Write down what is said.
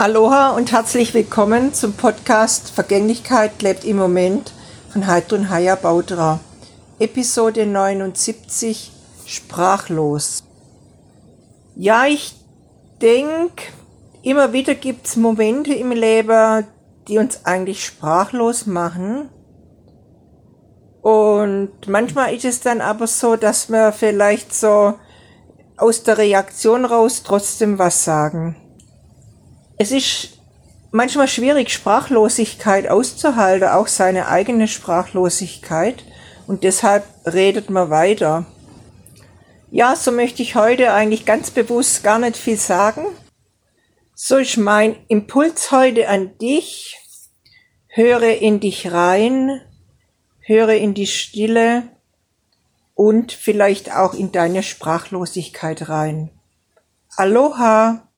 Aloha und herzlich willkommen zum Podcast Vergänglichkeit lebt im Moment von Heidrun Haya Baudra. Episode 79 Sprachlos. Ja, ich denke, immer wieder gibt es Momente im Leben, die uns eigentlich sprachlos machen. Und manchmal ist es dann aber so, dass wir vielleicht so aus der Reaktion raus trotzdem was sagen. Es ist manchmal schwierig, Sprachlosigkeit auszuhalten, auch seine eigene Sprachlosigkeit. Und deshalb redet man weiter. Ja, so möchte ich heute eigentlich ganz bewusst gar nicht viel sagen. So ist mein Impuls heute an dich. Höre in dich rein, höre in die Stille und vielleicht auch in deine Sprachlosigkeit rein. Aloha!